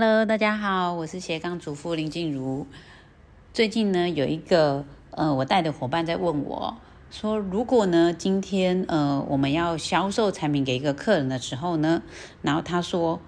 Hello，大家好，我是斜杠主妇林静茹。最近呢，有一个呃，我带的伙伴在问我说，如果呢，今天呃，我们要销售产品给一个客人的时候呢，然后他说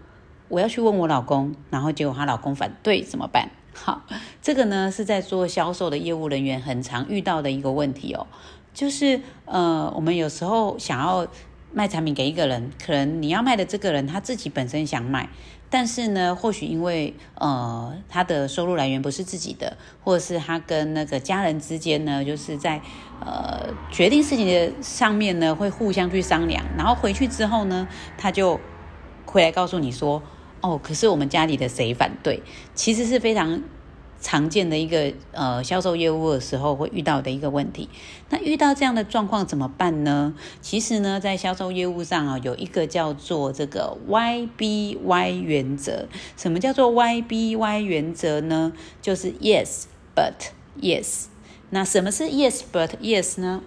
我要去问我老公，然后结果她老公反对怎么办？好，这个呢是在做销售的业务人员很常遇到的一个问题哦，就是呃，我们有时候想要卖产品给一个人，可能你要卖的这个人他自己本身想买。但是呢，或许因为呃他的收入来源不是自己的，或者是他跟那个家人之间呢，就是在呃决定事情的上面呢，会互相去商量，然后回去之后呢，他就回来告诉你说，哦，可是我们家里的谁反对，其实是非常。常见的一个呃销售业务的时候会遇到的一个问题，那遇到这样的状况怎么办呢？其实呢，在销售业务上啊，有一个叫做这个 Y B Y 原则。什么叫做 Y B Y 原则呢？就是 Yes but Yes。那什么是 Yes but Yes 呢？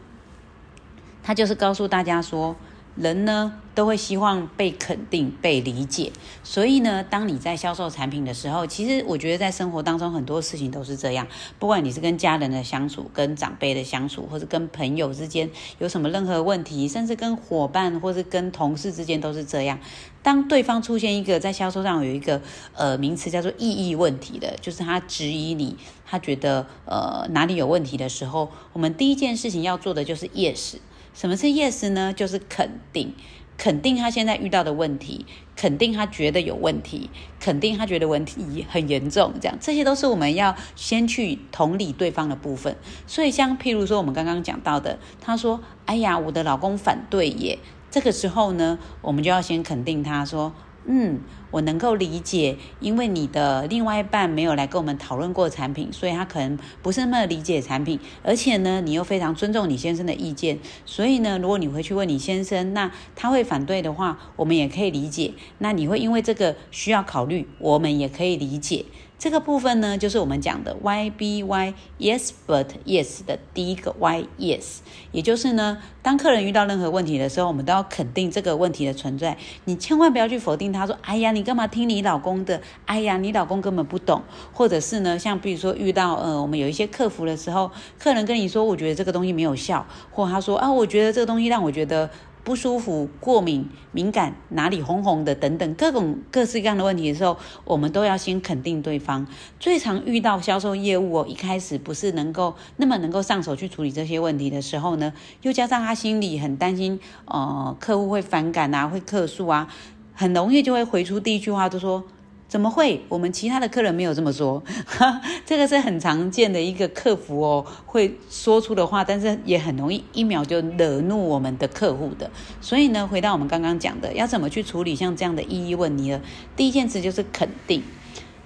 它就是告诉大家说。人呢都会希望被肯定、被理解，所以呢，当你在销售产品的时候，其实我觉得在生活当中很多事情都是这样。不管你是跟家人的相处、跟长辈的相处，或者跟朋友之间有什么任何问题，甚至跟伙伴或是跟同事之间都是这样。当对方出现一个在销售上有一个呃名词叫做意义问题的，就是他质疑你，他觉得呃哪里有问题的时候，我们第一件事情要做的就是 yes。什么是 yes 呢？就是肯定，肯定他现在遇到的问题，肯定他觉得有问题，肯定他觉得问题很严重，这样这些都是我们要先去同理对方的部分。所以像譬如说我们刚刚讲到的，他说：“哎呀，我的老公反对耶。”这个时候呢，我们就要先肯定他说。嗯，我能够理解，因为你的另外一半没有来跟我们讨论过产品，所以他可能不是那么理解产品。而且呢，你又非常尊重你先生的意见，所以呢，如果你回去问你先生，那他会反对的话，我们也可以理解。那你会因为这个需要考虑，我们也可以理解。这个部分呢，就是我们讲的 Y B Y Yes but Yes 的第一个 Y Yes，也就是呢，当客人遇到任何问题的时候，我们都要肯定这个问题的存在。你千万不要去否定他，说：“哎呀，你你干嘛听你老公的？哎呀，你老公根本不懂。”或者是呢，像比如说遇到呃，我们有一些客服的时候，客人跟你说：“我觉得这个东西没有效。”或他说：“啊，我觉得这个东西让我觉得。”不舒服、过敏、敏感，哪里红红的等等各种各式各样的问题的时候，我们都要先肯定对方。最常遇到销售业务哦，一开始不是能够那么能够上手去处理这些问题的时候呢，又加上他心里很担心，呃，客户会反感啊，会客诉啊，很容易就会回出第一句话，就说。怎么会？我们其他的客人没有这么说，这个是很常见的一个客服哦会说出的话，但是也很容易一秒就惹怒我们的客户的。所以呢，回到我们刚刚讲的，要怎么去处理像这样的异议问题呢？第一件事就是肯定。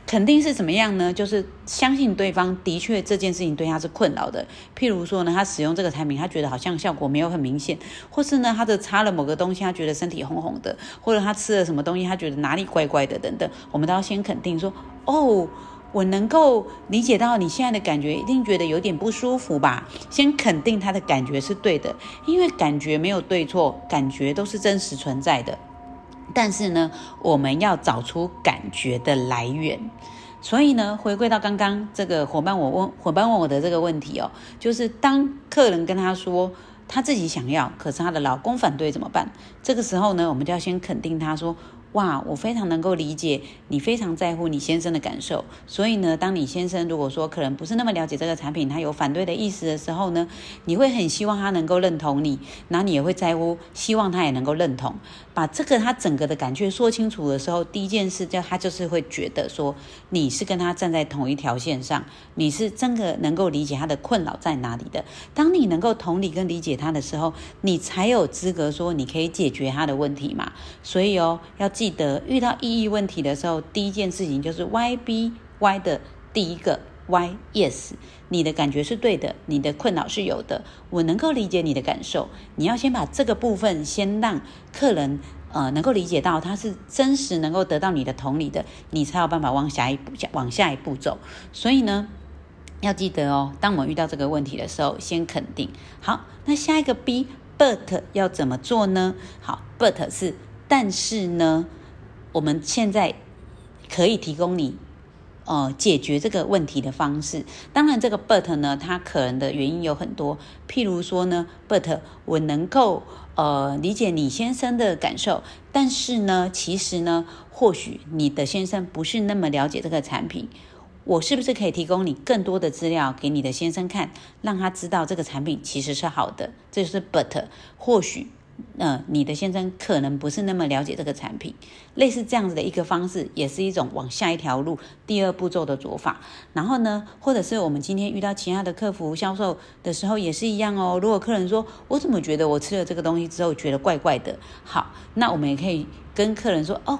肯定是怎么样呢？就是相信对方的确这件事情对他是困扰的。譬如说呢，他使用这个产品，他觉得好像效果没有很明显，或是呢，他的擦了某个东西，他觉得身体红红的，或者他吃了什么东西，他觉得哪里怪怪的等等。我们都要先肯定说，哦，我能够理解到你现在的感觉，一定觉得有点不舒服吧？先肯定他的感觉是对的，因为感觉没有对错，感觉都是真实存在的。但是呢，我们要找出感觉的来源。所以呢，回归到刚刚这个伙伴我问伙伴问我的这个问题哦，就是当客人跟他说他自己想要，可是他的老公反对怎么办？这个时候呢，我们就要先肯定他说。哇，我非常能够理解你非常在乎你先生的感受，所以呢，当你先生如果说可能不是那么了解这个产品，他有反对的意思的时候呢，你会很希望他能够认同你，那你也会在乎，希望他也能够认同，把这个他整个的感觉说清楚的时候，第一件事就他就是会觉得说你是跟他站在同一条线上，你是真的能够理解他的困扰在哪里的。当你能够同理跟理解他的时候，你才有资格说你可以解决他的问题嘛。所以哦，要。记得遇到意义问题的时候，第一件事情就是 Y B Y 的第一个 Y Yes，你的感觉是对的，你的困扰是有的，我能够理解你的感受。你要先把这个部分先让客人呃能够理解到，他是真实能够得到你的同理的，你才有办法往下一步往下一步走。所以呢，要记得哦，当我们遇到这个问题的时候，先肯定。好，那下一个 B But 要怎么做呢？好，But 是。但是呢，我们现在可以提供你。呃，解决这个问题的方式，当然这个 but 呢，它可能的原因有很多，譬如说呢，but 我能够呃理解你先生的感受，但是呢，其实呢，或许你的先生不是那么了解这个产品，我是不是可以提供你更多的资料给你的先生看，让他知道这个产品其实是好的，这就是 but，或许。呃，你的先生可能不是那么了解这个产品，类似这样子的一个方式，也是一种往下一条路第二步骤的做法。然后呢，或者是我们今天遇到其他的客服销售的时候也是一样哦。如果客人说，我怎么觉得我吃了这个东西之后觉得怪怪的，好，那我们也可以跟客人说，哦，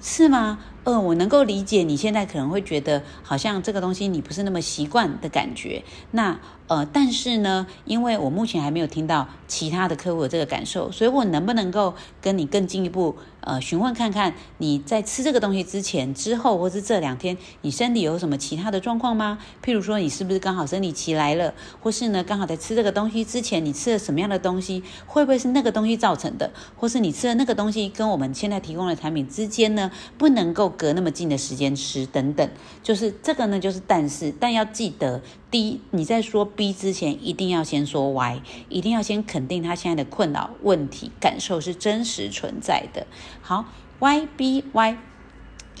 是吗？呃，我能够理解你现在可能会觉得好像这个东西你不是那么习惯的感觉。那呃，但是呢，因为我目前还没有听到其他的客户有这个感受，所以我能不能够跟你更进一步呃询问看看你在吃这个东西之前、之后，或是这两天你身体有什么其他的状况吗？譬如说你是不是刚好生理期来了，或是呢刚好在吃这个东西之前你吃了什么样的东西，会不会是那个东西造成的？或是你吃了那个东西跟我们现在提供的产品之间呢不能够隔那么近的时间吃等等，就是这个呢就是但是，但要记得。第一，你在说 B 之前，一定要先说 Y，一定要先肯定他现在的困扰、问题、感受是真实存在的。好，Y B Y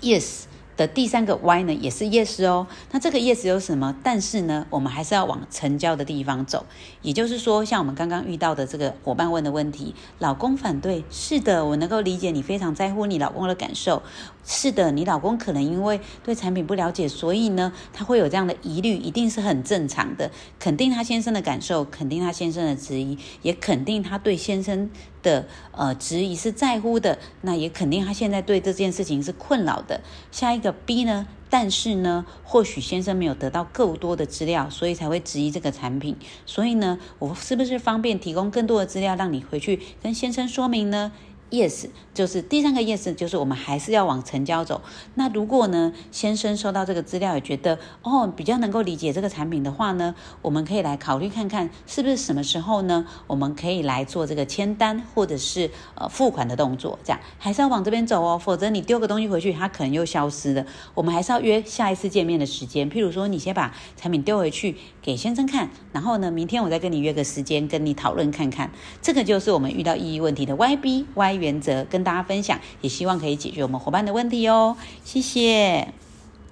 Yes。的第三个 Y 呢，也是 Yes 哦。那这个 Yes 有什么？但是呢，我们还是要往成交的地方走。也就是说，像我们刚刚遇到的这个伙伴问的问题，老公反对，是的，我能够理解你非常在乎你老公的感受。是的，你老公可能因为对产品不了解，所以呢，他会有这样的疑虑，一定是很正常的。肯定他先生的感受，肯定他先生的质疑，也肯定他对先生的呃质疑是在乎的。那也肯定他现在对这件事情是困扰的。下一个 B 呢？但是呢，或许先生没有得到够多的资料，所以才会质疑这个产品。所以呢，我是不是方便提供更多的资料，让你回去跟先生说明呢？Yes，就是第三个 Yes，就是我们还是要往成交走。那如果呢，先生收到这个资料也觉得哦比较能够理解这个产品的话呢，我们可以来考虑看看是不是什么时候呢，我们可以来做这个签单或者是呃付款的动作。这样还是要往这边走哦，否则你丢个东西回去，它可能又消失了。我们还是要约下一次见面的时间，譬如说你先把产品丢回去给先生看，然后呢，明天我再跟你约个时间跟你讨论看看。这个就是我们遇到意义问题的 Y B Y。原则跟大家分享，也希望可以解决我们伙伴的问题哦。谢谢。